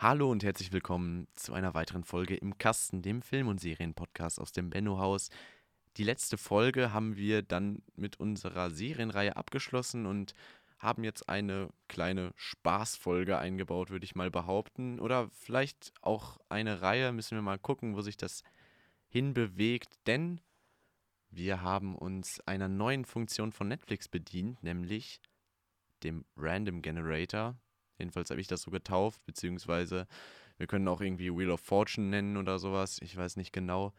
Hallo und herzlich willkommen zu einer weiteren Folge im Kasten, dem Film- und Serienpodcast aus dem Benno-Haus. Die letzte Folge haben wir dann mit unserer Serienreihe abgeschlossen und haben jetzt eine kleine Spaßfolge eingebaut, würde ich mal behaupten. Oder vielleicht auch eine Reihe, müssen wir mal gucken, wo sich das hinbewegt. Denn wir haben uns einer neuen Funktion von Netflix bedient, nämlich dem Random Generator. Jedenfalls habe ich das so getauft, beziehungsweise wir können auch irgendwie Wheel of Fortune nennen oder sowas, ich weiß nicht genau.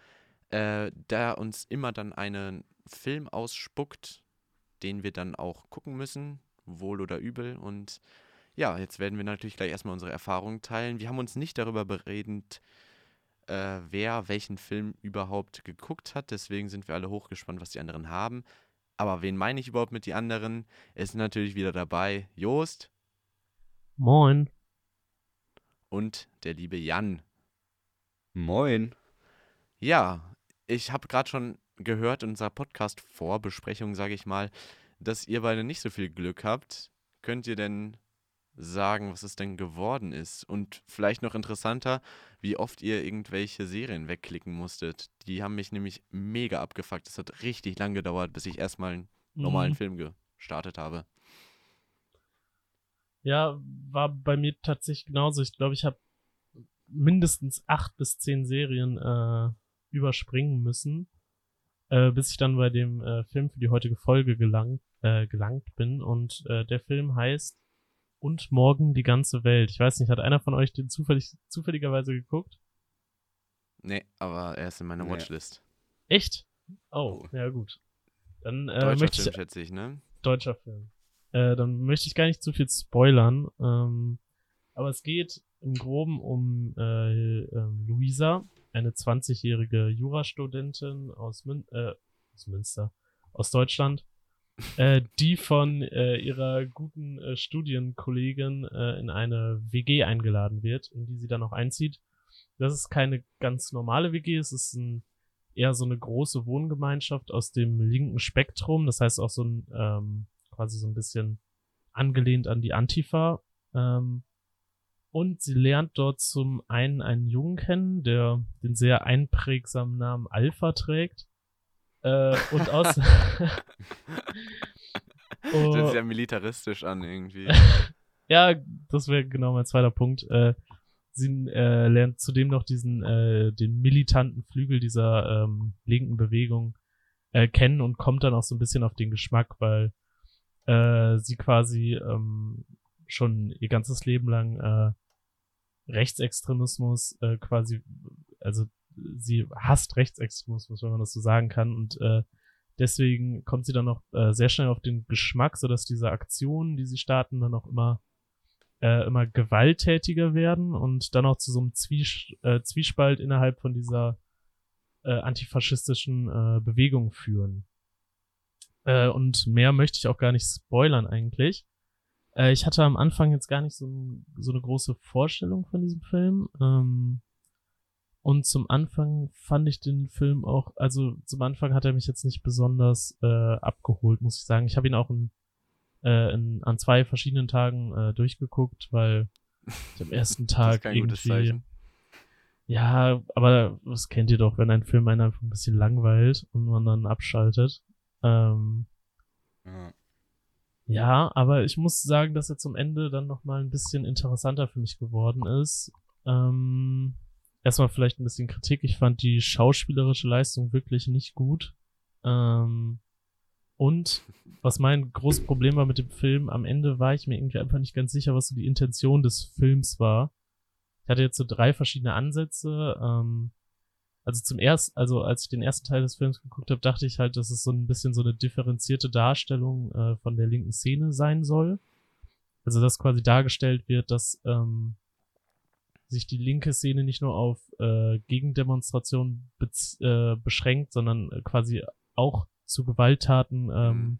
Äh, der uns immer dann einen Film ausspuckt, den wir dann auch gucken müssen, wohl oder übel. Und ja, jetzt werden wir natürlich gleich erstmal unsere Erfahrungen teilen. Wir haben uns nicht darüber beredet, äh, wer welchen Film überhaupt geguckt hat. Deswegen sind wir alle hochgespannt, was die anderen haben. Aber wen meine ich überhaupt mit die anderen? Es ist natürlich wieder dabei Joost. Moin. Und der liebe Jan. Moin. Ja, ich habe gerade schon gehört in unserer Podcast-Vorbesprechung, sage ich mal, dass ihr beide nicht so viel Glück habt. Könnt ihr denn sagen, was es denn geworden ist? Und vielleicht noch interessanter, wie oft ihr irgendwelche Serien wegklicken musstet. Die haben mich nämlich mega abgefuckt. Es hat richtig lang gedauert, bis ich erstmal einen normalen Mhm. Film gestartet habe. Ja, war bei mir tatsächlich genauso. Ich glaube, ich habe mindestens acht bis zehn Serien äh, überspringen müssen, äh, bis ich dann bei dem äh, Film für die heutige Folge gelangt, äh, gelangt bin. Und äh, der Film heißt Und morgen die ganze Welt. Ich weiß nicht, hat einer von euch den zufällig, zufälligerweise geguckt? Nee, aber er ist in meiner Nee. Watchlist. Echt? Oh, Oh. ja gut. Dann äh, Deutscher möchte ich Film, schätze ich, ne? deutscher Film. Äh, dann möchte ich gar nicht zu viel spoilern. Ähm, aber es geht im Groben um äh, ähm, Luisa, eine 20-jährige Jurastudentin aus, Mün äh, aus Münster, aus Deutschland, äh, die von äh, ihrer guten äh, Studienkollegin äh, in eine WG eingeladen wird, in die sie dann auch einzieht. Das ist keine ganz normale WG, es ist ein, eher so eine große Wohngemeinschaft aus dem linken Spektrum, das heißt auch so ein ähm, quasi so ein bisschen angelehnt an die Antifa. Ähm, und sie lernt dort zum einen einen Jungen kennen, der den sehr einprägsamen Namen Alpha trägt. Äh, und aus. Das Oh. hört sich ja militaristisch an irgendwie. ja, das wäre genau mein zweiter Punkt. Äh, sie äh, lernt zudem noch diesen, äh, den militanten Flügel dieser ähm, linken Bewegung äh, kennen und kommt dann auch so ein bisschen auf den Geschmack, weil äh, sie quasi ähm, schon ihr ganzes Leben lang äh, Rechtsextremismus äh, quasi, also sie hasst Rechtsextremismus, wenn man das so sagen kann und äh, deswegen kommt sie dann noch äh, sehr schnell auf den Geschmack, sodass diese Aktionen, die sie starten, dann auch immer äh, immer gewalttätiger werden und dann auch zu so einem Zwies äh, Zwiespalt innerhalb von dieser äh, antifaschistischen äh, Bewegung führen. Äh, und mehr möchte ich auch gar nicht spoilern eigentlich. Äh, ich hatte am Anfang jetzt gar nicht so, so eine große Vorstellung von diesem Film. Ähm, und zum Anfang fand ich den Film auch, also zum Anfang hat er mich jetzt nicht besonders äh, abgeholt, muss ich sagen. Ich habe ihn auch in, äh, in, an zwei verschiedenen Tagen äh, durchgeguckt, weil ich am ersten Tag irgendwie. Ja, aber das kennt ihr doch, wenn ein Film einen einfach ein bisschen langweilt und man dann abschaltet. Ähm, Ja. ja, aber ich muss sagen, dass er zum Ende dann nochmal ein bisschen interessanter für mich geworden ist. Ähm, erstmal vielleicht ein bisschen Kritik. Ich fand die schauspielerische Leistung wirklich nicht gut. Ähm, und was mein großes Problem war mit dem Film, am Ende war ich mir irgendwie einfach nicht ganz sicher, was so die Intention des Films war. Ich hatte jetzt so drei verschiedene Ansätze. Ähm, also zum ersten, also als ich den ersten Teil des Films geguckt habe, dachte ich halt, dass es so ein bisschen so eine differenzierte Darstellung äh, von der linken Szene sein soll. Also dass quasi dargestellt wird, dass ähm, sich die linke Szene nicht nur auf äh, Gegendemonstrationen äh, beschränkt, sondern äh, quasi auch zu Gewalttaten ähm, Mhm.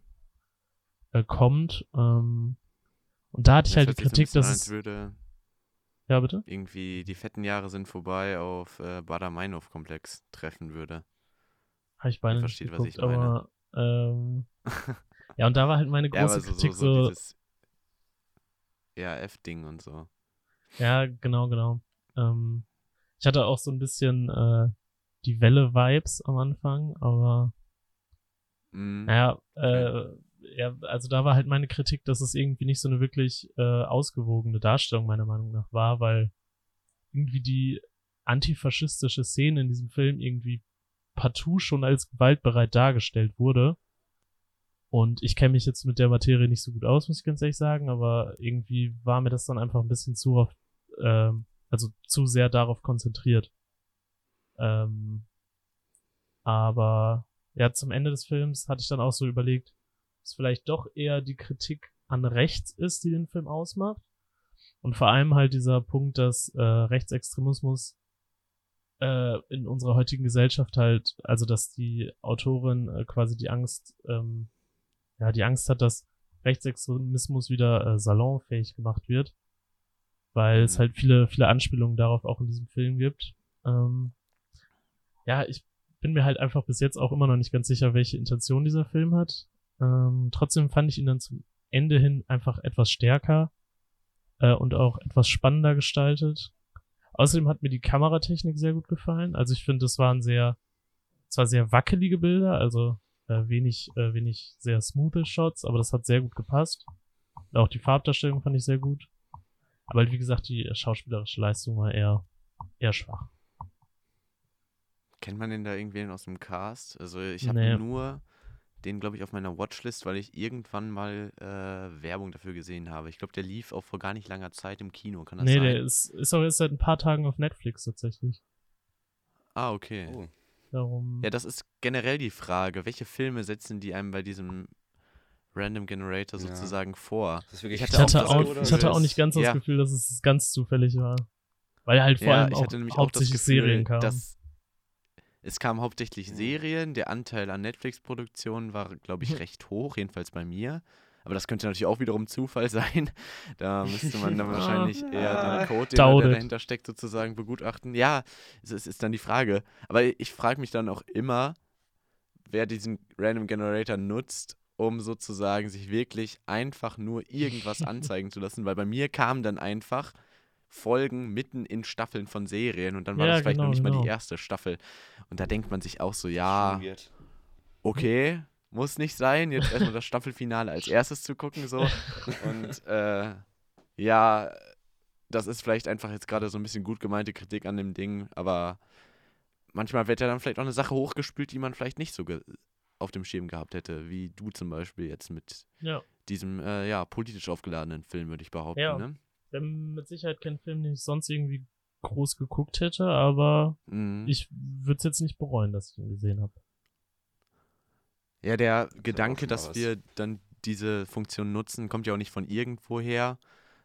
äh, kommt. Ähm, und da hatte ich halt die Kritik, dass es, würde ja bitte? irgendwie die fetten Jahre sind vorbei auf äh, Bader-Meinhof-Komplex treffen würde. Habe ich beinahe nicht versteht, was ich geguckt, meine. aber ähm, ja, und da war halt meine Ja, große aber so, so, Kritik so so, dieses ERF-Ding und so. Ja, genau, genau. Ähm, ich hatte auch so ein bisschen äh, die Welle-Vibes am Anfang, aber Mhm. naja, äh, ja, also da war halt meine Kritik, dass es irgendwie nicht so eine wirklich äh, ausgewogene Darstellung meiner Meinung nach war, weil irgendwie die antifaschistische Szene in diesem Film irgendwie partout schon als gewaltbereit dargestellt wurde. Und ich kenne mich jetzt mit der Materie nicht so gut aus, muss ich ganz ehrlich sagen, aber irgendwie war mir das dann einfach ein bisschen zu oft, ähm, also zu sehr darauf konzentriert. Ähm, aber ja, zum Ende des Films hatte ich dann auch so überlegt, dass vielleicht doch eher die Kritik an rechts ist, die den Film ausmacht. Und vor allem halt dieser Punkt, dass äh, Rechtsextremismus äh, in unserer heutigen Gesellschaft halt, also dass die Autorin äh, quasi die Angst, ähm, ja, die Angst hat, dass Rechtsextremismus wieder äh, salonfähig gemacht wird, weil es Mhm. halt viele, viele Anspielungen darauf auch in diesem Film gibt. Ähm, ja, ich bin mir halt einfach bis jetzt auch immer noch nicht ganz sicher, welche Intention dieser Film hat. Ähm, trotzdem fand ich ihn dann zum Ende hin einfach etwas stärker äh, und auch etwas spannender gestaltet. Außerdem hat mir die Kameratechnik sehr gut gefallen. Also ich finde, es waren sehr, zwar sehr wackelige Bilder, also äh, wenig, äh, wenig sehr smoothe Shots, aber das hat sehr gut gepasst. Und auch die Farbdarstellung fand ich sehr gut. Aber wie gesagt, die schauspielerische Leistung war eher, eher schwach. Kennt man den da irgendwen aus dem Cast? Also ich habe Nee. nur den, glaube ich, auf meiner Watchlist, weil ich irgendwann mal äh, Werbung dafür gesehen habe. Ich glaube, der lief auch vor gar nicht langer Zeit im Kino. Kann das Nee, sein? der ist, ist auch jetzt seit ein paar Tagen auf Netflix tatsächlich. ah, okay. Oh. Darum. Ja, das ist generell die Frage. Welche Filme setzen die einem bei diesem Random Generator Ja. sozusagen vor? Das ist wirklich Ich ich hatte, auch auch, das ich Gefühl, hatte auch nicht ganz das ja. Gefühl, dass es ganz zufällig war. Weil halt vor ja, allem ich auch hatte nämlich auch das hauptsächlich Gefühl, Serien kamen. dass es kamen hauptsächlich. Serien. Der Anteil an Netflix-Produktionen war, glaube ich, recht hoch, jedenfalls bei mir. Aber das könnte natürlich auch wiederum Zufall sein. Da müsste man dann wahrscheinlich eher den Code, den, der dahinter steckt, sozusagen begutachten. Ja, es ist, ist dann die Frage. Aber ich frage mich dann auch immer, wer diesen Random Generator nutzt, um sozusagen sich wirklich einfach nur irgendwas anzeigen zu lassen. Weil bei mir kamen dann einfach Folgen mitten in Staffeln von Serien und dann war Ja, das vielleicht noch genau, nicht mal genau. die erste Staffel. Und da denkt man sich auch so, ja, okay, muss nicht sein, jetzt erstmal das Staffelfinale als erstes zu gucken, so. Und äh, ja, das ist vielleicht einfach jetzt gerade so ein bisschen gut gemeinte Kritik an dem Ding, aber manchmal wird ja dann vielleicht auch eine Sache hochgespült, die man vielleicht nicht so auf dem Schirm gehabt hätte, wie du zum Beispiel jetzt mit ja. diesem, äh, ja, politisch aufgeladenen Film, würde ich behaupten, Ja. ne? Wäre mit Sicherheit kein Film, den ich sonst irgendwie groß geguckt hätte, aber Mhm. ich würde es jetzt nicht bereuen, dass ich ihn gesehen habe. Ja, der auch Gedanke, dass was. wir dann diese Funktion nutzen, kommt ja auch nicht von irgendwoher.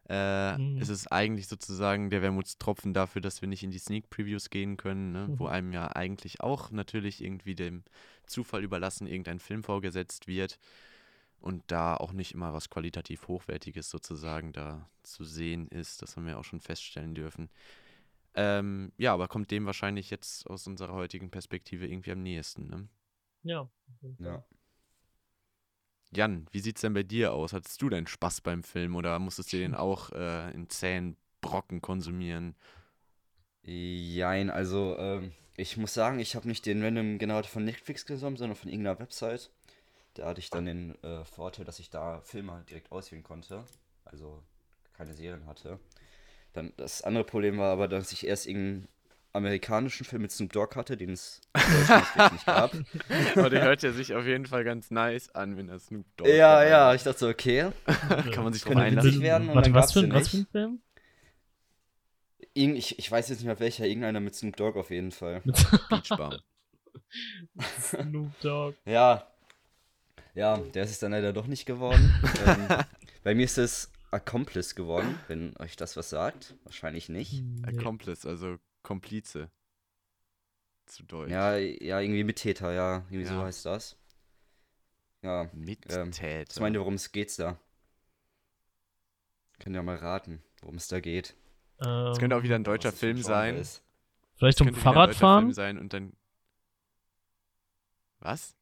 Äh, Mhm. Es ist eigentlich sozusagen der Wermutstropfen dafür, dass wir nicht in die Sneak Previews gehen können, ne? wo Mhm. einem ja eigentlich auch natürlich irgendwie dem Zufall überlassen irgendein Film vorgesetzt wird und da auch nicht immer was qualitativ Hochwertiges sozusagen da zu sehen ist. Das haben wir auch schon feststellen dürfen. Ähm, ja, aber kommt dem wahrscheinlich jetzt aus unserer heutigen Perspektive irgendwie am nächsten. Ne? Ja. Ja. Jan, wie sieht's denn bei dir aus? Hattest du denn Spaß beim Film oder musstest du den auch äh, in zähen Brocken konsumieren? Jein, also ähm, ich muss sagen, ich habe nicht den Random Generator von Netflix genommen, sondern von irgendeiner Website. Da hatte ich dann den äh, Vorteil, dass ich da Filme direkt auswählen konnte, also keine Serien hatte. Dann das andere Problem war aber, dass ich erst irgendeinen amerikanischen Film mit Snoop Dogg hatte, den es nicht gab. Aber der hört ja sich auf jeden Fall ganz nice an, wenn er Snoop Dogg Ja, dabei ja, ich dachte so, okay. Kann man sich drauf einlassen. werden und Warte, dann was für, was für ein Film? Irgend, ich, ich weiß jetzt nicht mehr welcher, irgendeiner mit Snoop Dogg auf jeden Fall. Mit Beach Bum. Snoop Dogg. Ja. Ja, der ist es dann leider doch nicht geworden. ähm, bei mir ist es Accomplice geworden, wenn euch das was sagt. Wahrscheinlich nicht. Accomplice, also Komplize. Zu Deutsch. Ja, ja, irgendwie Mittäter, ja. Irgendwie so Ja. heißt das. Ja. Mittäter. Was meint ihr, worum es geht da? Könnt ihr mal raten, worum es da geht. Das könnte auch wieder ein deutscher Film sein. ist. Vielleicht um könnte wieder ein deutscher Film Fahrradfahren? sein und dann. Was?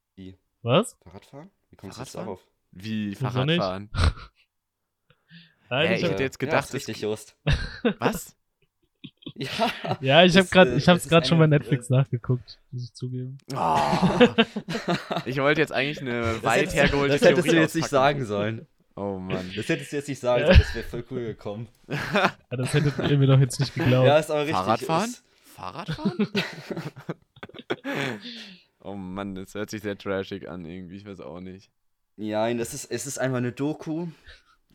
Was? Fahrradfahren? Wie kommst du jetzt darauf? Wie? Fahrradfahren? Nein, Hä, ich hätte jetzt ja, gedacht, ist richtig, das, Just. was? Ja. ja, ich habe das, gerade, äh, ich habe das es gerade schon bei Netflix nachgeguckt, muss ich zugeben. Oh. Ich wollte jetzt eigentlich eine Das weit hättest, hergeholte das hättest du jetzt nicht sagen sollen. Oh Mann. Das hättest du jetzt nicht sagen Ja. sollen, das wäre voll cool gekommen. Ja, das hättet ihr mir doch jetzt nicht geglaubt. Ja, ist aber richtig. Fahrradfahren? Ist, Fahrradfahren? Oh Mann, das hört sich sehr trashig an irgendwie, ich weiß auch nicht. ja, es ist, es ist einfach eine Doku,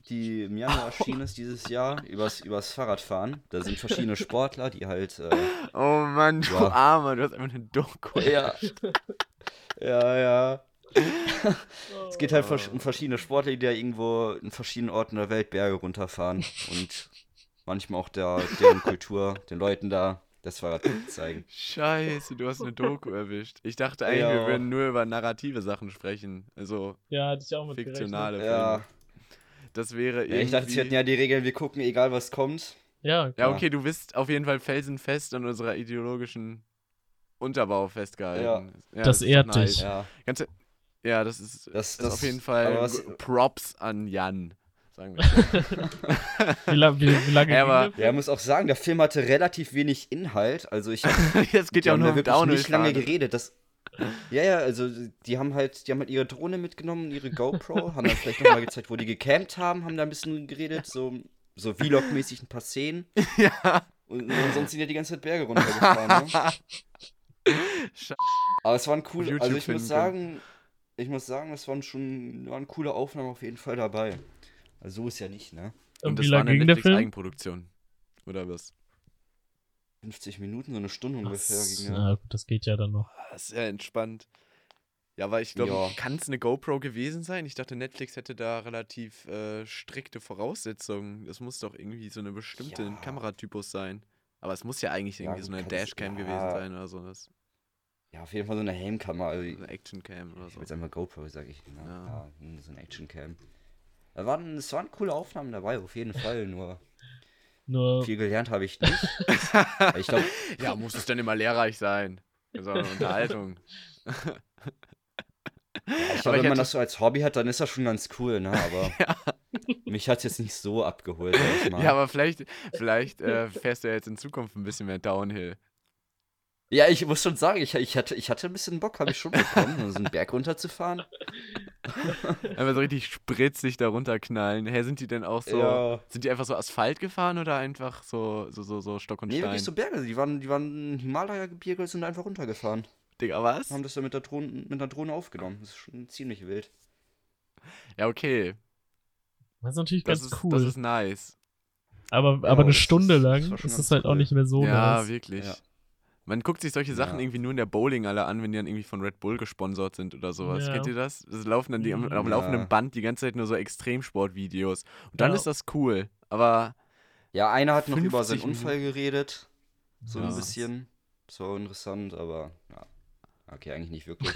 die im Januar erschienen ist dieses Jahr, übers, übers Fahrradfahren. Da sind verschiedene Sportler, die halt. Äh, Oh Mann, du Ja. Armer, du hast einfach eine Doku. ja. Ja, ja. Es geht halt vers- um verschiedene Sportler, die da irgendwo in verschiedenen Orten der Welt Berge runterfahren und manchmal auch der, deren Kultur, den Leuten da das Fahrrad zeigen. Scheiße, du hast eine Doku erwischt. Ich dachte eigentlich, Ja. wir würden nur über narrative Sachen sprechen. Also Ja, hatte ich auch mit gerechnet. fiktionale Ja, Filme. Das wäre irgendwie... ja ich dachte, sie hätten ja die Regeln, wir gucken, egal was kommt. Ja, Ja, Ja. okay, du bist auf jeden Fall felsenfest an unserer ideologischen Unterbau festgehalten. Ja, Das ist ehrt nice. dich. Ja, Ganz, ja, das ist, Das- ist das- auf jeden Fall was- Props an Jan, sagen wir. Wie, la wie, wie lange aber- der? ja, muss auch sagen, der Film hatte relativ wenig Inhalt. Also ich Jetzt geht ja auch nur wirklich Downhill nicht lange fahren. geredet. Das, ja, ja, also die haben halt, die haben halt ihre Drohne mitgenommen, ihre GoPro, haben dann vielleicht nochmal gezeigt, wo die gecampt haben, haben da ein bisschen geredet, so, so Vlog-mäßig ein paar Szenen. Ja. Und, und sonst sind ja die ganze Zeit Berge runtergefahren. Ne? Aber es waren cool, also ich muss sagen, ich muss sagen, es waren schon waren coole Aufnahmen auf jeden Fall dabei. Also so ist ja nicht, ne? Und Und wie das war lange eine ging der Film? Netflix-Eigenproduktion. Oder was? 50 Minuten, so eine Stunde ungefähr ging na ja. gut, das geht ja dann noch. Das ist ja entspannt. Ja, aber ich glaube, Ja. kann es eine GoPro gewesen sein? Ich dachte, Netflix hätte da relativ äh, strikte Voraussetzungen. Das muss doch irgendwie so eine bestimmte Ja. Kameratypus sein. Aber es muss ja eigentlich Ja, irgendwie so du eine Dashcam ja. gewesen sein oder sowas. Ja, auf jeden Fall so eine Helmkamera. Also, Eine Actioncam oder Ich so. jetzt einmal GoPro, sag ich. Genau. Ja. Ja, hm, so ein Actioncam. Da waren, es waren coole Aufnahmen dabei, auf jeden Fall. Nur Nur, viel gelernt habe ich nicht. ich glaube, Ja, muss es denn immer lehrreich sein? Auch eine Unterhaltung. ich glaub, ich wenn man das so als Hobby hat, dann ist das schon ganz cool, ne? Aber mich hat es jetzt nicht so abgeholt, sag ich mal. Ja, aber vielleicht, vielleicht äh, fährst du ja jetzt in Zukunft ein bisschen mehr Downhill. Ja, ich muss schon sagen, ich, ich, hatte, ich hatte ein bisschen Bock, habe ich schon bekommen, so einen Berg runterzufahren. Einfach so richtig spritzig da runterknallen. Hä, sind die denn auch so. Ja. Sind die einfach so Asphalt gefahren oder einfach so, so, so, so Stock und Nee, Stein? wirklich so Berge. Die waren, die waren im Himalaya-Gebirge und sind einfach runtergefahren. Digga, was? Haben das dann mit der Drohne, mit der Drohne aufgenommen. Das ist schon ziemlich wild. Ja, okay. das ist natürlich Das ganz ist, cool. das ist nice. aber Ja, aber eine das ist- Stunde das lang ist das halt auch nicht mehr so ja, nice. wirklich. Ja. Man guckt sich solche Sachen Ja. irgendwie nur in der Bowling alle an, wenn die dann irgendwie von Red Bull gesponsert sind oder sowas. Ja. Kennt ihr das? Es laufen dann die am, am Ja. laufenden Band die ganze Zeit nur so Extremsportvideos. Und dann Ja. ist das cool. Aber Ja, einer hat noch über 50 seinen Unfall geredet. So Ja. ein bisschen. So interessant, aber ja. Okay, eigentlich nicht wirklich.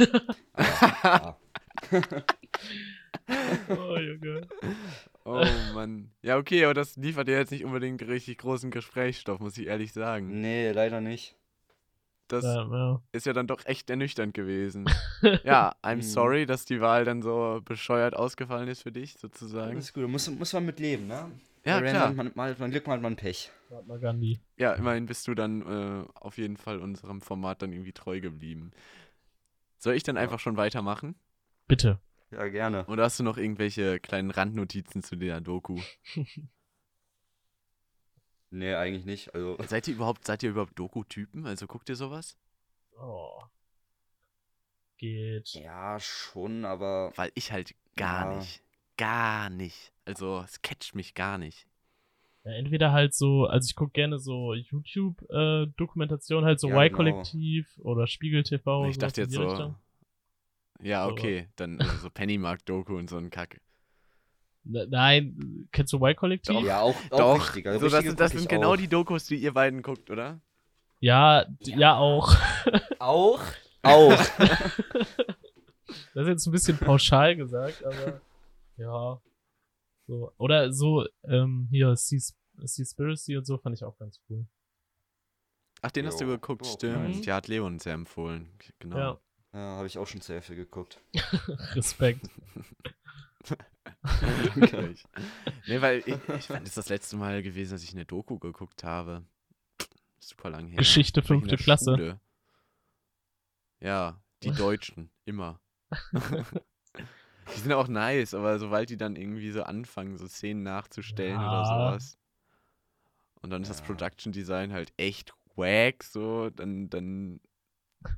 aber. Oh, Junge. Oh Mann. Ja, okay, aber das liefert ja jetzt nicht unbedingt richtig großen Gesprächsstoff, muss ich ehrlich sagen. Nee, leider nicht. Das Ja, ja. ist ja dann doch echt ernüchternd gewesen. ja, I'm Mhm. sorry, dass die Wahl dann so bescheuert ausgefallen ist für dich, Das sozusagen. ist gut, muss, muss man mit leben, ne? Ja, Bei klar. Random, Man, mal, man Glück, mal hat man Pech. Ja, immerhin bist du dann äh, auf jeden Fall unserem Format dann irgendwie treu geblieben. Soll ich dann Ja. einfach schon weitermachen? Bitte. Ja, gerne. Oder hast du noch irgendwelche kleinen Randnotizen zu der Doku? Nee, eigentlich nicht. Also, Seid ihr überhaupt, seid ihr überhaupt Doku-Typen? Also guckt ihr sowas? Oh. Geht. ja, schon, aber Weil ich halt gar Ja. nicht. Gar nicht. Also es catcht mich gar nicht. Ja, entweder halt so, also ich gucke gerne so YouTube-Dokumentationen, halt so Ja, Y-Kollektiv oder Spiegel TV. ich dachte jetzt so. Richtung. Ja, So. okay. Dann äh, so Pennymark-Doku und so ein Kack. Ne- Nein, kennst du Y-Kollektiv? ja, auch, auch Doch, richtig. Also so, das, sind- das sind genau auch. die Dokus, die ihr beiden guckt, oder? Ja, d- ja, auch. Auch? Auch. Das ist jetzt ein bisschen pauschal gesagt, aber ja. So. Oder so, ähm, hier, Seas- Seaspiracy und so fand ich auch ganz cool. Ach, den hast du Jo, geguckt, auch stimmt. nice. Ja, hat Leon ja empfohlen. Genau. Ja, ja, habe ich auch schon sehr viel geguckt. Respekt. Nee, weil ich, ich fand es das letzte Mal gewesen, dass ich eine Doku geguckt habe. Super lang her. Geschichte fünfte Klasse. Schule. Ja, die Deutschen, immer. die sind auch nice, aber sobald die dann irgendwie so anfangen, so Szenen nachzustellen oder Ja. sowas. Und dann ist das. Production Design halt echt wack, so, dann, dann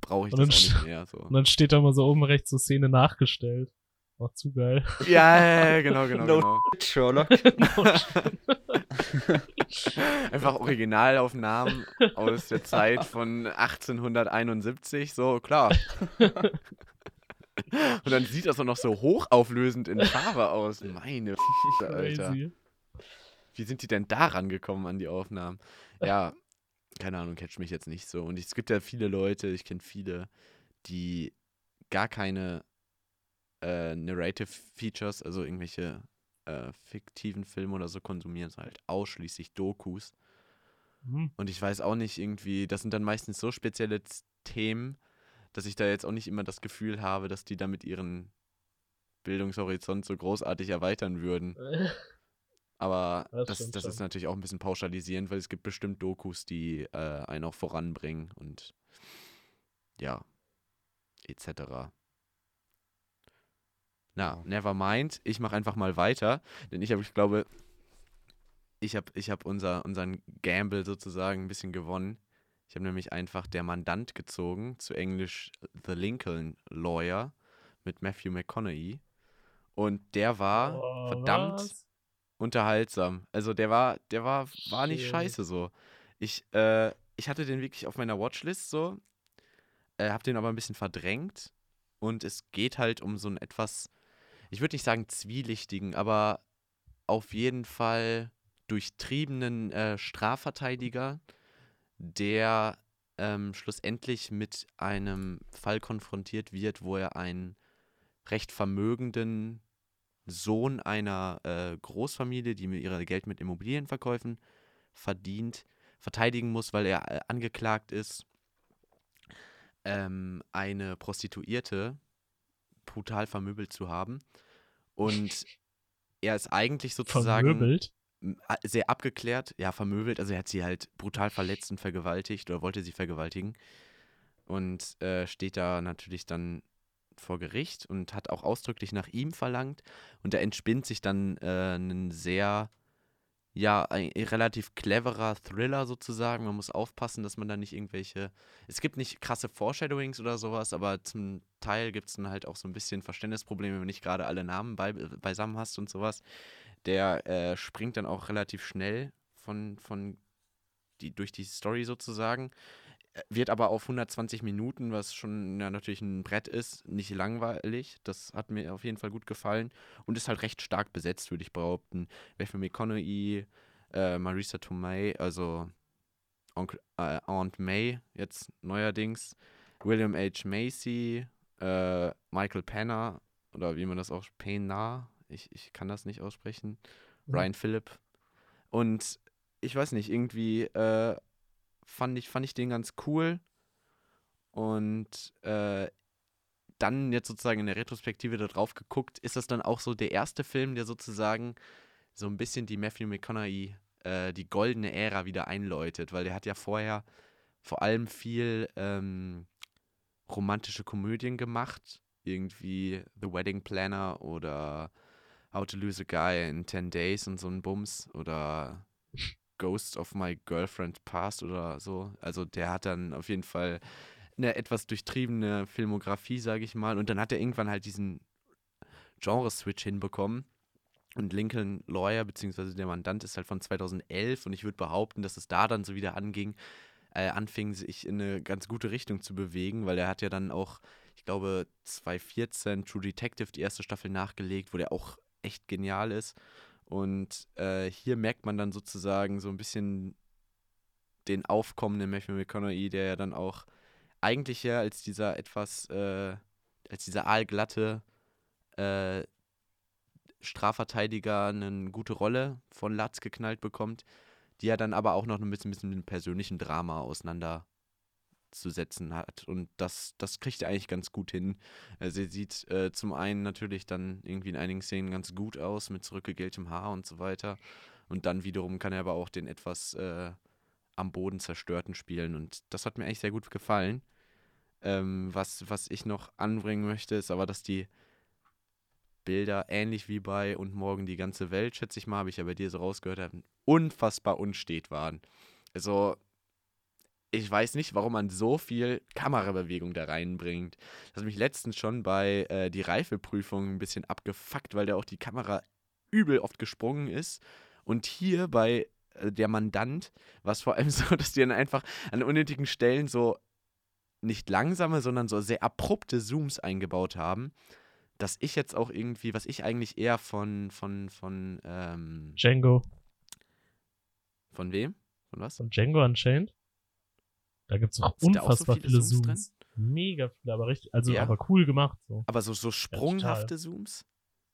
brauche ich Und das nicht mehr. So. Und dann steht da mal so oben rechts so Szene nachgestellt. Auch zu geil. Ja, genau, genau, No genau. Sherlock. Einfach Originalaufnahmen aus der Zeit von 1871, so klar. Und dann sieht das auch noch so hochauflösend in Farbe aus. Meine F***e, Alter. Wie sind die denn da rangekommen an die Aufnahmen? Ja, keine Ahnung, catch mich jetzt nicht so. Und es gibt ja viele Leute, ich kenne viele, die gar keine äh, Narrative Features, also irgendwelche äh, fiktiven Filme oder so konsumieren, sondern halt ausschließlich Dokus. Hm. Und ich weiß auch nicht irgendwie, das sind dann meistens so spezielle Themen, dass ich da jetzt auch nicht immer das Gefühl habe, dass die damit ihren Bildungshorizont so großartig erweitern würden. Aber Das das, das, ist natürlich auch ein bisschen pauschalisierend, weil es gibt bestimmt Dokus, die äh, einen auch voranbringen und ja, etc. Na, Ja. never mind. Ich mache einfach mal weiter, denn ich habe, ich glaube, ich habe ich hab unser, unseren Gamble sozusagen ein bisschen gewonnen. Ich habe nämlich einfach der Mandant gezogen, zu Englisch The Lincoln Lawyer mit Matthew McConaughey. Und der war Oh, verdammt was? unterhaltsam. Also der war, der war, war nicht Shit. scheiße so. Ich, äh, ich hatte den wirklich auf meiner Watchlist so, äh, hab den aber ein bisschen verdrängt. Und es geht halt um so einen etwas, ich würde nicht sagen zwielichtigen, aber auf jeden Fall durchtriebenen äh, Strafverteidiger, der ähm, schlussendlich mit einem Fall konfrontiert wird, wo er einen recht vermögenden Sohn einer äh, Großfamilie, die ihre Geld mit Immobilienverkäufen verdient, verteidigen muss, weil er äh, angeklagt ist, ähm, eine Prostituierte brutal vermöbelt zu haben. Und er ist eigentlich sozusagen Vermöbelt. sehr abgeklärt, ja, vermöbelt. Also er hat sie halt brutal verletzt und vergewaltigt oder wollte sie vergewaltigen. Und äh, steht da natürlich dann vor Gericht und hat auch ausdrücklich nach ihm verlangt. Und da entspinnt sich dann äh, ein sehr, ja, ein relativ cleverer Thriller sozusagen. Man muss aufpassen, dass man da nicht irgendwelche. Es gibt nicht krasse Foreshadowings oder sowas, aber zum Teil gibt es dann halt auch so ein bisschen Verständnisprobleme, wenn du nicht gerade alle Namen bei, beisammen hast und sowas. Der äh, springt dann auch relativ schnell von, von die, durch die Story sozusagen. Wird aber auf 120 Minuten, was schon ja, natürlich ein Brett ist, nicht langweilig. Das hat mir auf jeden Fall gut gefallen und ist halt recht stark besetzt, würde ich behaupten. Matthew McConaughey, äh, Marisa Tomei, also Onkel, äh, Aunt May jetzt neuerdings, William H. Macy, äh, Michael Penner oder wie man das auch Pena, ich, ich kann das nicht aussprechen, Mhm. Ryan Phillip und ich weiß nicht, irgendwie äh, fand, ich, fand ich den ganz cool. Und äh, dann jetzt sozusagen in der Retrospektive da drauf geguckt, ist das dann auch so der erste Film, der sozusagen so ein bisschen die Matthew McConaughey, äh, die goldene Ära wieder einläutet, weil der hat ja vorher vor allem viel ähm, romantische Komödien gemacht, irgendwie The Wedding Planner oder How to Lose a Guy in 10 Days und so ein Bums oder Ghost of My Girlfriend Past oder so. Also der hat dann auf jeden Fall eine etwas durchtriebene Filmografie, sage ich mal. Und dann hat er irgendwann halt diesen Genre-Switch hinbekommen. Und Lincoln Lawyer, beziehungsweise der Mandant, ist halt von 2011 und ich würde behaupten, dass es da dann so wieder anging, äh, anfing, sich in eine ganz gute Richtung zu bewegen, weil er hat ja dann auch, ich glaube, 2014 True Detective die erste Staffel nachgelegt, wo der auch echt genial ist. Und äh, hier merkt man dann sozusagen so ein bisschen den aufkommenden Matthew McConaughey, der ja dann auch eigentlich ja als dieser etwas, äh, als dieser aalglatte äh, Strafverteidiger eine gute Rolle von Latz geknallt bekommt, die er dann aber auch noch ein bisschen, bisschen mit einem persönlichen Drama auseinander auszusetzen hat. Und das, das kriegt er eigentlich ganz gut hin. Also er sieht äh, zum einen natürlich dann irgendwie in einigen Szenen ganz gut aus, mit zurückgegeltem Haar und so weiter. Und dann wiederum kann er aber auch den etwas äh, am Boden zerstörten spielen. Und das hat mir eigentlich sehr gut gefallen. Ähm, was, was ich noch anbringen möchte, ist aber, dass die Bilder, ähnlich wie bei Und morgen die ganze Welt, schätze ich mal, habe ich ja bei dir so rausgehört, unfassbar unstet waren. Also, ich weiß nicht, warum man so viel Kamerabewegung da reinbringt. Das hat mich letztens schon bei äh, die Reifeprüfung ein bisschen abgefuckt, weil da auch die Kamera übel oft gesprungen ist. Und hier bei äh, der Mandant war es vor allem so, dass die dann einfach an unnötigen Stellen so nicht langsame, sondern so sehr abrupte Zooms eingebaut haben, dass ich jetzt auch irgendwie, was ich eigentlich eher von, von, von, ähm, Django. Von wem? Von was? Von Django Unchained. Da gibt es auch Sind da auch so unfassbar viele viele Zooms Zooms. Mega viele, aber richtig, also Ja. aber cool gemacht. So. Aber so, so sprunghafte Zooms?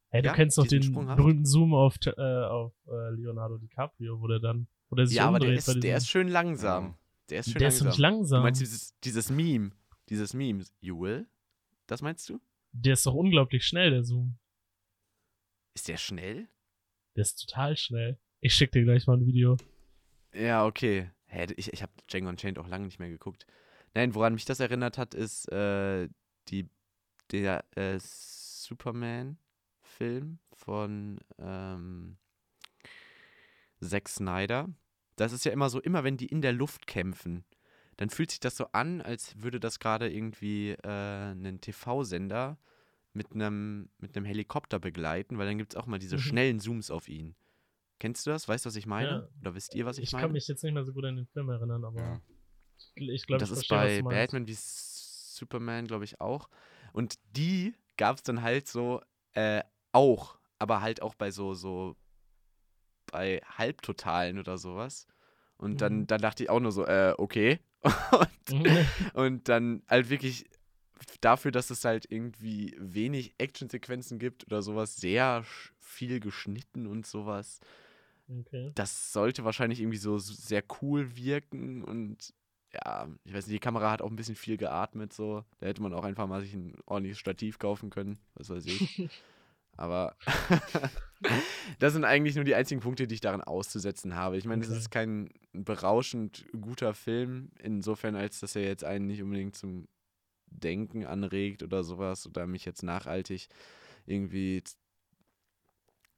Hey, du Ja, kennst doch den berühmten Zoom auf, äh, auf äh, Leonardo DiCaprio, wo der dann, wo der sich Ja, aber der ist, der ist schön langsam. Der ist schön der ist langsam. nicht langsam. Du meinst dieses, dieses Meme? Dieses Meme, you will? Das meinst du? Der ist doch unglaublich schnell, der Zoom. Ist der schnell? Der ist total schnell. Ich schick dir gleich mal ein Video. Ja, okay. Hä, ich ich habe Django Unchained auch lange nicht mehr geguckt. Nein, woran mich das erinnert hat, ist äh, die, der äh, Superman-Film von ähm, Zack Snyder. Das ist ja immer so, immer wenn die in der Luft kämpfen, dann fühlt sich das so an, als würde das gerade irgendwie äh, einen TV-Sender mit einem mit einem Helikopter begleiten, weil dann gibt es auch mal diese Mhm. schnellen Zooms auf ihn. Kennst du das? Weißt du, was ich meine? Ja. Oder wisst ihr, was ich, Ich, meine? kann mich jetzt nicht mehr so gut an den Film erinnern, aber Ja. ich Und glaube, das ich ist verstehe, bei. Batman wie Superman, glaube ich, auch. Und die gab es dann halt so äh, auch, aber halt auch bei so, so bei Halbtotalen oder sowas. Und dann, Mhm. dann dachte ich auch nur so, äh, okay. und, Mhm. und dann halt wirklich dafür, dass es halt irgendwie wenig Actionsequenzen gibt oder sowas, sehr viel geschnitten und sowas okay. das sollte wahrscheinlich irgendwie so sehr cool wirken und ja, ich weiß nicht, die Kamera hat auch ein bisschen viel geatmet, so. Da hätte man auch einfach mal sich ein ordentliches Stativ kaufen können, was weiß ich. Aber das sind eigentlich nur die einzigen Punkte, die ich daran auszusetzen habe. Ich meine, es Okay. ist kein berauschend guter Film, insofern, als dass er jetzt einen nicht unbedingt zum Denken anregt oder sowas oder mich jetzt nachhaltig irgendwie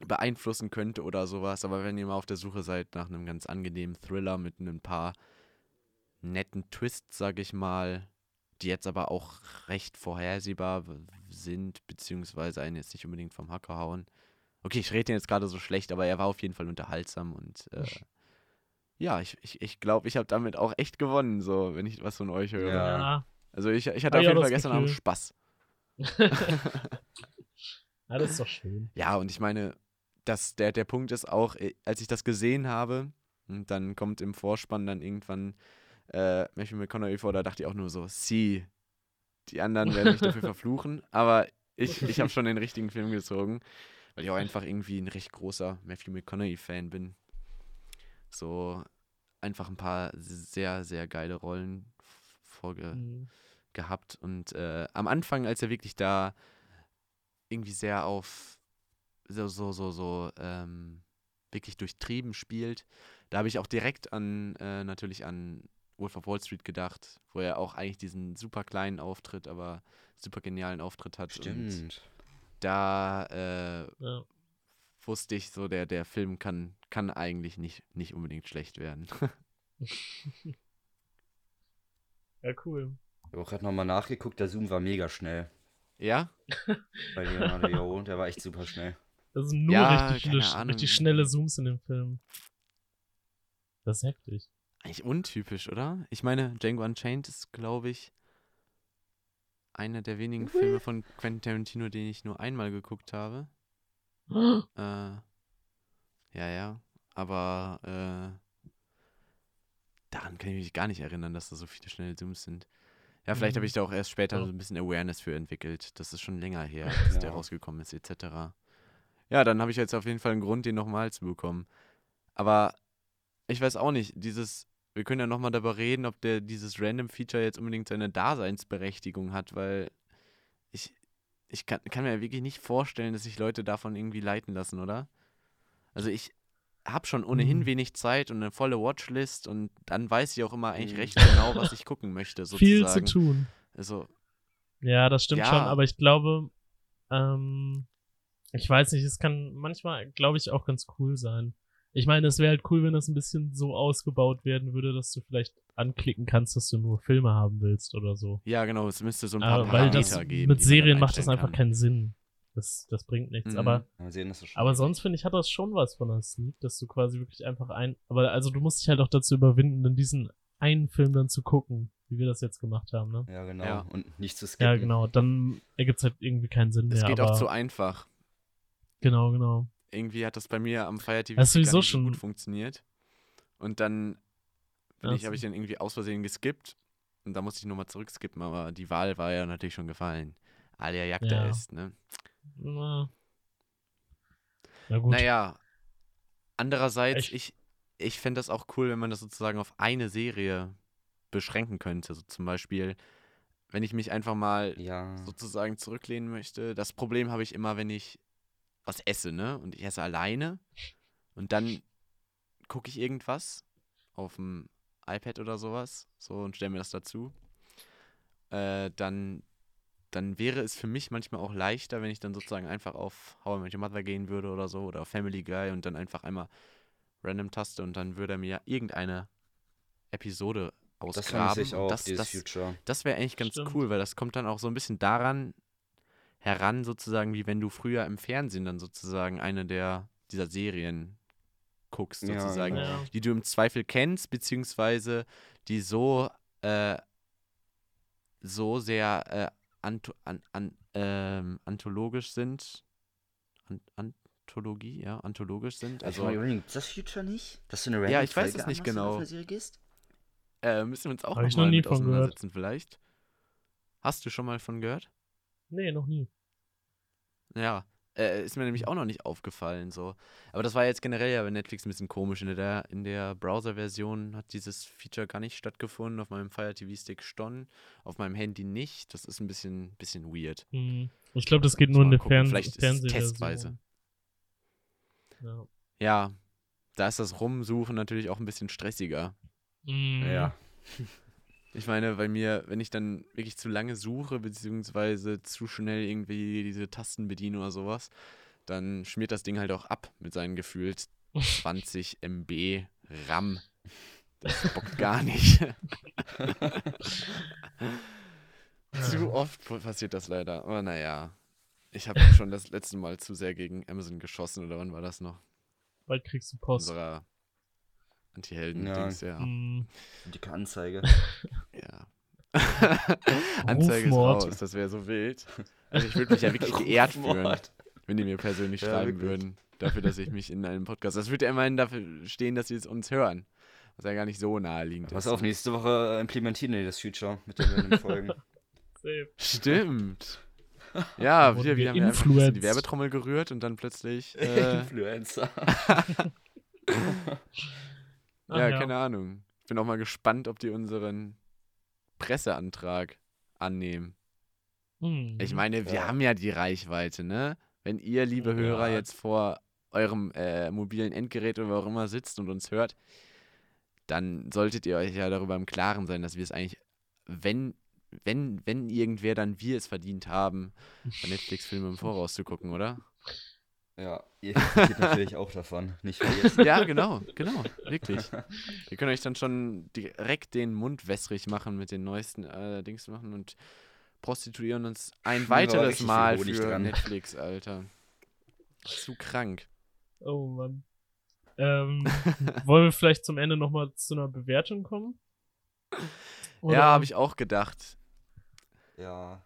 beeinflussen könnte oder sowas. Aber wenn ihr mal auf der Suche seid nach einem ganz angenehmen Thriller mit ein paar netten Twists, sag ich mal, die jetzt aber auch recht vorhersehbar sind, beziehungsweise einen jetzt nicht unbedingt vom Hacker hauen. Okay, ich rede den jetzt gerade so schlecht, aber er war auf jeden Fall unterhaltsam und äh, ja, ich glaube, ich, ich, glaub, ich habe damit auch echt gewonnen, so, wenn ich was von euch höre. Ja. Ja. Also ich, ich hatte Ah, auf ja, jeden das Fall gestern Abend. Spaß. ja, das ist doch schön. Ja, und ich meine, das, der, der Punkt ist auch, äh, als ich das gesehen habe, und dann kommt im Vorspann dann irgendwann äh, Matthew McConaughey vor, da dachte ich auch nur so, sie, die anderen werden mich dafür verfluchen, aber ich, ich habe schon den richtigen Film gezogen, weil ich auch einfach irgendwie ein recht großer Matthew McConaughey-Fan bin. So einfach ein paar sehr, sehr geile Rollen vorge Mhm. gehabt. Und äh, am Anfang, als er wirklich da irgendwie sehr auf so, so, so, so ähm, wirklich durchtrieben spielt, da habe ich auch direkt an, äh, natürlich an Wolf of Wall Street gedacht, wo er auch eigentlich diesen super kleinen Auftritt, aber super genialen Auftritt hat. Und Stimmt. da äh, Ja. wusste ich so, der, der Film kann, kann eigentlich nicht, nicht unbedingt schlecht werden. ja, cool. Ich habe auch gerade nochmal nachgeguckt, der Zoom war mega schnell. ja? Bei Leonardo der war echt super schnell. Das sind nur Ja, richtig, viele, richtig schnelle Zooms in dem Film. Das ist heftig. Eigentlich untypisch, oder? Ich meine, Django Unchained ist, glaube ich, einer der wenigen Filme von Quentin Tarantino, den ich nur einmal geguckt habe. Äh, ja, ja. Aber äh, daran kann ich mich gar nicht erinnern, dass da so viele schnelle Zooms sind. Ja, vielleicht habe Mhm. ich da auch erst später so ein bisschen Awareness für entwickelt. Das ist schon länger her, dass der Ja. rausgekommen ist, etc. Ja, dann habe ich jetzt auf jeden Fall einen Grund, den nochmal zu bekommen. Aber ich weiß auch nicht, dieses wir können ja nochmal darüber reden, ob der dieses Random Feature jetzt unbedingt seine Daseinsberechtigung hat, weil ich, ich kann, kann mir ja wirklich nicht vorstellen, dass sich Leute davon irgendwie leiten lassen, oder? Also ich habe schon ohnehin Mhm. wenig Zeit und eine volle Watchlist und dann weiß ich auch immer eigentlich Mhm. recht genau, was ich gucken möchte, Viel sozusagen. zu tun. Also, Ja, das stimmt Ja. schon, aber ich glaube, ähm, ich weiß nicht, es kann manchmal, glaube ich, auch ganz cool sein. Ich meine, es wäre halt cool, wenn das ein bisschen so ausgebaut werden würde, dass du vielleicht anklicken kannst, dass du nur Filme haben willst oder so. ja, genau, es müsste so ein paar Aber weil Parameter das geben. mit Serien macht das einfach kann. keinen Sinn. Das, das bringt nichts. Mhm. Aber, sehen, aber sonst finde ich, hat das schon was von der Sneak, dass du quasi wirklich einfach ein, aber also du musst dich halt auch dazu überwinden, dann diesen einen Film dann zu gucken, wie wir das jetzt gemacht haben, ne? Ja, genau. Ja. Und nicht zu skippen. Ja, genau. Dann ergibt es halt irgendwie keinen Sinn Es mehr. geht aber, auch zu einfach. Genau, genau. Irgendwie hat das bei mir am Fire TV Das sowieso nicht so schon- gut funktioniert. Und dann bin ich, habe ich den irgendwie aus Versehen geskippt. Und da musste ich nochmal zurückskippen, aber die Wahl war ja natürlich schon gefallen. Alia Jagda Ja. ist, ne? Na, na gut. Naja, andererseits, Ich- ich, ich fände das auch cool, wenn man das sozusagen auf eine Serie beschränken könnte. So zum Beispiel, wenn ich mich einfach mal Ja. sozusagen zurücklehnen möchte. Das Problem habe ich immer, wenn ich was esse, ne? Und ich esse alleine und dann gucke ich irgendwas auf dem iPad oder sowas, so und stelle mir das dazu. Äh, dann, dann wäre es für mich manchmal auch leichter, wenn ich dann sozusagen einfach auf How I Met Your Mother gehen würde oder so oder auf Family Guy und dann einfach einmal random taste und dann würde er mir irgendeine Episode Das ausgraben. vermisse ich auch, das, das, das wäre eigentlich ganz Stimmt. cool, weil das kommt dann auch so ein bisschen daran heran, sozusagen, wie wenn du früher im Fernsehen dann sozusagen eine der dieser Serien guckst, Ja, sozusagen, genau. Ja. die du im Zweifel kennst, beziehungsweise die so, äh, so sehr äh, anto, an, an, ähm, anthologisch sind. An, Anthologie, ja, anthologisch sind. Also, Also Gibt's das Future nicht? Dass du eine Ja, ich weiß Folge es nicht genau. äh, müssen wir uns auch ich nochmal noch nie mit von gehört. auseinandersetzen, vielleicht. Hast du schon mal von gehört? Nee, noch nie. Ja, äh, ist mir nämlich auch noch nicht aufgefallen so. Aber das war jetzt generell ja bei Netflix ein bisschen komisch. In der, in der Browser-Version hat dieses Feature gar nicht stattgefunden. Auf meinem Fire TV-Stick schon, auf meinem Handy nicht. Das ist ein bisschen, bisschen weird. Hm. Ich glaube, das geht nur in der. Fern Vielleicht testweise. Ja. Ja, da ist das Rumsuchen natürlich auch ein bisschen stressiger. Mhm. Ja. Ich meine, bei mir, wenn ich dann wirklich zu lange suche, beziehungsweise zu schnell irgendwie diese Tasten bediene oder sowas, dann schmiert das Ding halt auch ab mit seinen gefühlt 20 MB RAM. Das bockt gar nicht. Zu oft passiert das leider. Aber naja. Ich habe schon das letzte Mal zu sehr gegen Amazon geschossen, oder wann war das noch? Bald kriegst du Post. Unserer Anti-Helden-Dings, ja. Hm. Dicke Anzeige. Ja. Anzeige ist raus, das wäre so wild. Also ich würde mich ja wirklich geehrt fühlen, wenn die mir persönlich Ja, schreiben wirklich. würden, dafür, dass ich mich in einem Podcast. Das würde ja immerhin dafür stehen, dass sie es uns hören. Was ja gar nicht so naheliegend Pass ist. auf, nächste Woche implementieren die das Future mit den Folgen. Safe. Stimmt. Ja, wir, wir wir haben ja einfach ein bisschen die. Werbetrommel gerührt und dann plötzlich. Äh, Influencer. Ach ja, ja. keine Ahnung. Ich bin auch mal gespannt, ob die unseren Presseantrag annehmen. Hm. Ich meine, wir Ja. haben ja die Reichweite, ne? Wenn ihr, liebe Hörer, Ja. jetzt vor eurem äh, mobilen Endgerät oder wo auch immer sitzt und uns hört, dann solltet ihr euch ja darüber im Klaren sein, dass wir es eigentlich, wenn, wenn, wenn irgendwer, dann wir es verdient haben, bei Netflix-Filme im Voraus zu gucken, oder? Ja, ihr profitiert natürlich auch davon. Nicht vergessen. Ja, genau, genau, wirklich. Ihr könnt euch dann schon direkt den Mund wässrig machen mit den neuesten äh, Dings machen und prostituieren uns ein wir weiteres Mal für dran. Netflix, Alter. Zu krank. Oh Mann. Ähm, wollen wir vielleicht zum Ende nochmal zu einer Bewertung kommen? Ja, habe ich auch gedacht. Ja.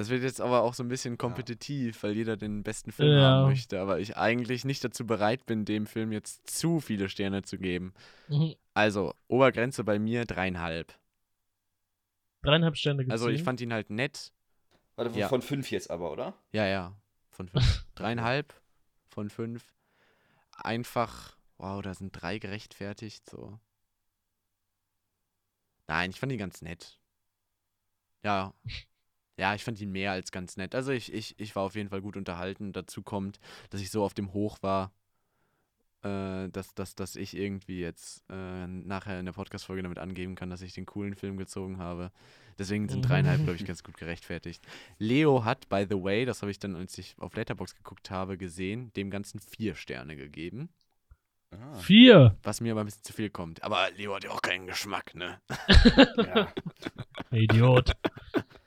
Das wird jetzt aber auch so ein bisschen kompetitiv, weil jeder den besten Film Ja. haben möchte, aber ich eigentlich nicht dazu bereit bin, dem Film jetzt zu viele Sterne zu geben. Mhm. Also, Obergrenze bei mir dreieinhalb. Dreieinhalb Sterne gibt's Also, ich fand ihn halt nett. Warte, Ja. von fünf jetzt aber, oder? Ja, ja, von fünf. dreieinhalb von fünf. Einfach, wow, da sind drei gerechtfertigt, so. Nein, ich fand ihn ganz nett. Ja. Ja, ich fand ihn mehr als ganz nett. Also ich, ich, ich war auf jeden Fall gut unterhalten. Dazu kommt, dass ich so auf dem Hoch war, äh, dass, dass, dass ich irgendwie jetzt äh, nachher in der Podcast-Folge damit angeben kann, dass ich den coolen Film gezogen habe. Deswegen sind dreieinhalb, glaube ich, ganz gut gerechtfertigt. Leo hat, by the way, das habe ich dann, als ich auf Letterbox geguckt habe, gesehen, dem Ganzen vier Sterne gegeben. Ah. Vier. Was mir aber ein bisschen zu viel kommt. Aber Leo hat ja auch keinen Geschmack, ne? Ja. Idiot.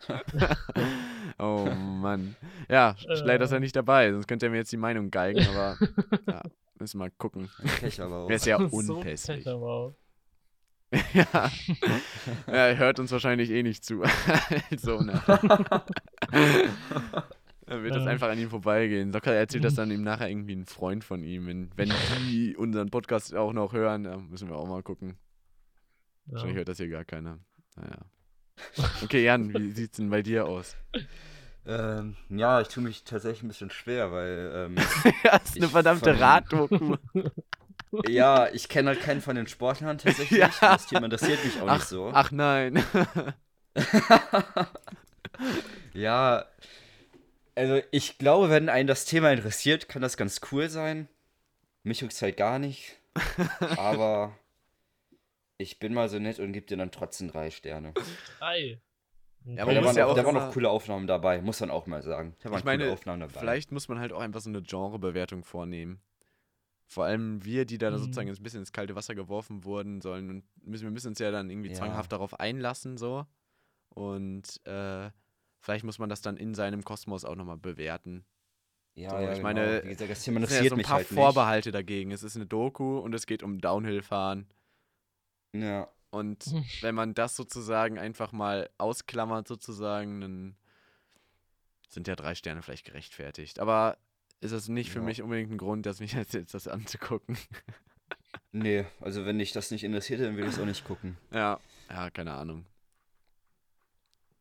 oh Mann. Ja, leider ist er nicht dabei, sonst könnte er mir jetzt die Meinung geigen, aber ja, müssen wir mal gucken. Pech aber auch. Wäre sehr So unpässlich. auch. ja. ja, er hört uns wahrscheinlich eh nicht zu. also, ne. Dann wird das Ja. einfach an ihm vorbeigehen. Locker erzählt das dann ihm nachher irgendwie ein Freund von ihm. Wenn, wenn die unseren Podcast auch noch hören, dann müssen wir auch mal gucken. Wahrscheinlich Ja. hört das hier gar keiner. Naja. Okay, Jan, wie sieht's denn bei dir aus? Ähm, ja, ich tue mich tatsächlich ein bisschen schwer, weil ähm, das ist eine verdammte Raddoku. ja, ich kenne halt keinen von den Sportlern tatsächlich. Ja. Das Thema interessiert mich auch Ach, nicht so. ach nein. Ja, also ich glaube, wenn einen das Thema interessiert, kann das ganz cool sein. Mich juckt's halt gar nicht. Aber ich bin mal so nett und gebe dir dann trotzdem drei Sterne. Drei. Ja, man da, waren ja auch, da waren auch coole Aufnahmen dabei, muss man auch mal sagen. Da waren Ich meine, coole Aufnahmen dabei. Vielleicht muss man halt auch einfach so eine Genrebewertung vornehmen. Vor allem wir, die da Mhm. sozusagen ein bisschen ins kalte Wasser geworfen wurden sollen. Und müssen, wir müssen uns ja dann irgendwie Ja. zwanghaft darauf einlassen, so. Und äh, vielleicht muss man das dann in seinem Kosmos auch nochmal bewerten. ja, so, ja, ich genau. meine, wie gesagt, das Thema Es sind ja so ein paar halt Vorbehalte dagegen. Es ist eine Doku und es geht um Downhill-Fahren. Ja, Und Hm. wenn man das sozusagen einfach mal ausklammert, sozusagen, dann sind ja drei Sterne vielleicht gerechtfertigt. Aber ist es nicht für Ja. mich unbedingt ein Grund, dass mich jetzt, jetzt das anzugucken. nee, also wenn dich das nicht interessiert, dann will ich es auch nicht gucken. Ja, ja, keine Ahnung.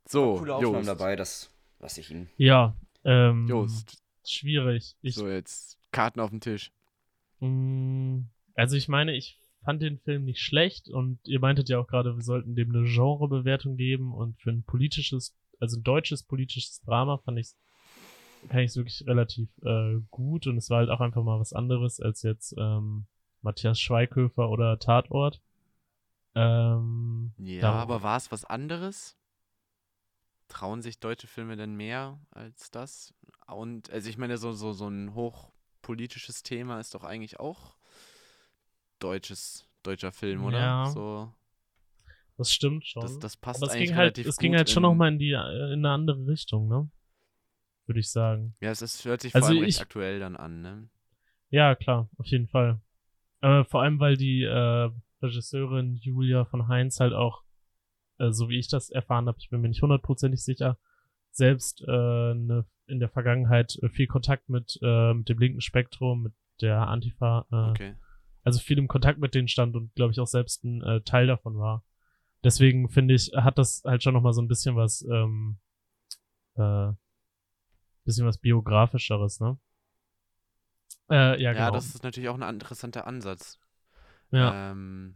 So, coole Aufnahmen Jost. dabei, das lasse ich Ihnen. Ja, ähm, Jost, schwierig. Ich, so jetzt Karten auf den Tisch. mh, also ich meine, ich fand den Film nicht schlecht und ihr meintet ja auch gerade, wir sollten dem eine Genrebewertung geben und für ein politisches, also ein deutsches politisches Drama fand ich kann ich es wirklich relativ äh, gut und es war halt auch einfach mal was anderes als jetzt ähm, Matthias Schweighöfer oder Tatort. Ähm, Ja, aber war es was anderes? Trauen sich deutsche Filme denn mehr als das? Und, also ich meine, so, so, so ein hochpolitisches Thema ist doch eigentlich auch deutsches, deutscher Film, oder? Ja. So, das stimmt schon. das, das passt Aber es eigentlich ging halt, es ging halt schon in, noch mal in die äh, in eine andere Richtung, ne? Würde ich sagen. Ja, es ist, hört sich Also vor allem recht ich- aktuell dann an, ne? Ja, klar, auf jeden Fall. Äh, vor allem, weil die äh, Regisseurin Julia von Heinz halt auch, äh, so wie ich das erfahren habe, ich bin mir nicht hundertprozentig sicher, selbst äh, ne, in der Vergangenheit viel Kontakt mit, äh, mit dem linken Spektrum, mit der Antifa, Okay. Also viel im Kontakt mit denen stand und glaube ich auch selbst ein äh, Teil davon war. Deswegen finde ich, hat das halt schon noch mal so ein bisschen was, ähm, äh, bisschen was biografischeres, ne? Äh, ja, Ja, genau. das ist natürlich auch ein interessanter Ansatz. ja, Ähm,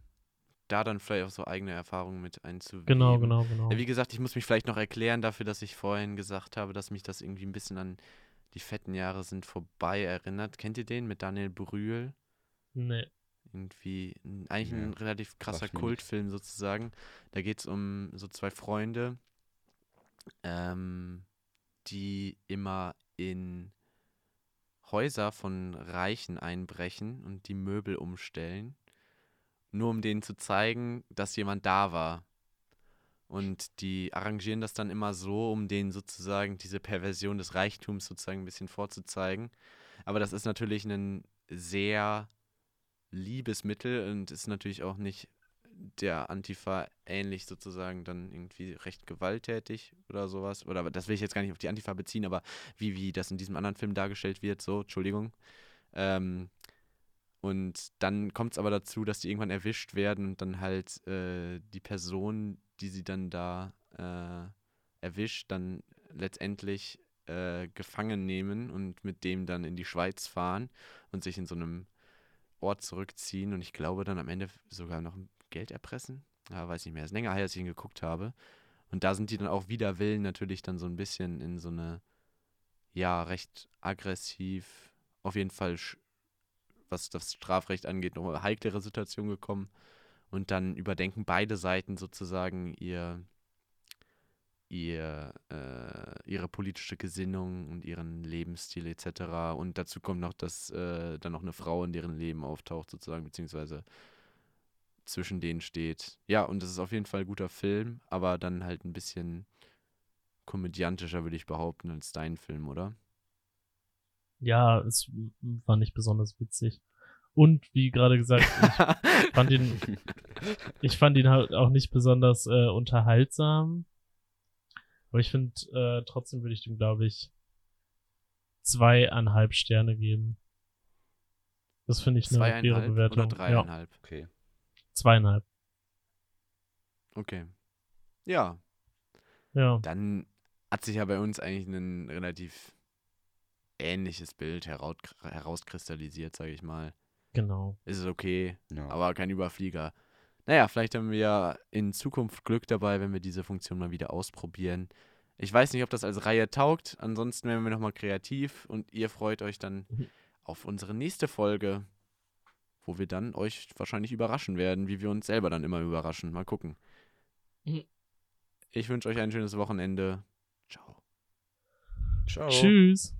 da dann vielleicht auch so eigene Erfahrungen mit einzuweben. genau, genau, genau. Ja, wie gesagt, ich muss mich vielleicht noch erklären dafür, dass ich vorhin gesagt habe, dass mich das irgendwie ein bisschen an die fetten Jahre sind vorbei erinnert. Kennt ihr den mit Daniel Brühl? Nee. Irgendwie eigentlich Nee, ein relativ krasser Kultfilm sozusagen. Da geht es um so zwei Freunde, ähm, die immer in Häuser von Reichen einbrechen und die Möbel umstellen, nur um denen zu zeigen, dass jemand da war. Und die arrangieren das dann immer so, um denen sozusagen diese Perversion des Reichtums sozusagen ein bisschen vorzuzeigen. Aber das ist natürlich ein sehr liebes Mittel und ist natürlich auch nicht der Antifa ähnlich sozusagen dann irgendwie recht gewalttätig oder sowas. Oder das will ich jetzt gar nicht auf die Antifa beziehen, aber wie, wie das in diesem anderen Film dargestellt wird, so, Entschuldigung. Ähm, und dann kommt es aber dazu, dass die irgendwann erwischt werden und dann halt äh, die Person, die sie dann da äh, erwischt, dann letztendlich äh, gefangen nehmen und mit dem dann in die Schweiz fahren und sich in so einem Ort zurückziehen und ich glaube dann am Ende sogar noch Geld erpressen. ja, weiß nicht mehr, ist länger her, als ich ihn geguckt habe. Und da sind die dann auch wider Willen natürlich dann so ein bisschen in so eine, ja, recht aggressiv, auf jeden Fall, was das Strafrecht angeht, noch eine heiklere Situation gekommen. Und dann überdenken beide Seiten sozusagen ihr, ihr, äh, ihre politische Gesinnung und ihren Lebensstil etc. Und dazu kommt noch, dass äh, dann noch eine Frau in deren Leben auftaucht, sozusagen, beziehungsweise zwischen denen steht. Ja, und das ist auf jeden Fall ein guter Film, aber dann halt ein bisschen komödiantischer, würde ich behaupten, als dein Film, oder? Ja, es war nicht besonders witzig. Und wie gerade gesagt, ich fand ihn, ich fand ihn halt auch nicht besonders äh, unterhaltsam. Aber ich finde, äh, trotzdem würde ich dem, glaube ich, zweieinhalb Sterne geben. Das finde ich eine faire Bewertung. Oder dreieinhalb? Ja. Okay. Zweieinhalb. Okay. Ja. Ja. Dann hat sich ja bei uns eigentlich ein relativ ähnliches Bild herauskristallisiert, sage ich mal. Genau. Ist es okay, Ja. aber kein Überflieger. Naja, vielleicht haben wir ja in Zukunft Glück dabei, wenn wir diese Funktion mal wieder ausprobieren. Ich weiß nicht, ob das als Reihe taugt. Ansonsten werden wir nochmal kreativ und ihr freut euch dann Mhm. auf unsere nächste Folge, wo wir dann euch wahrscheinlich überraschen werden, wie wir uns selber dann immer überraschen. Mal gucken. Mhm. Ich wünsche euch ein schönes Wochenende. Ciao. Ciao. Tschüss.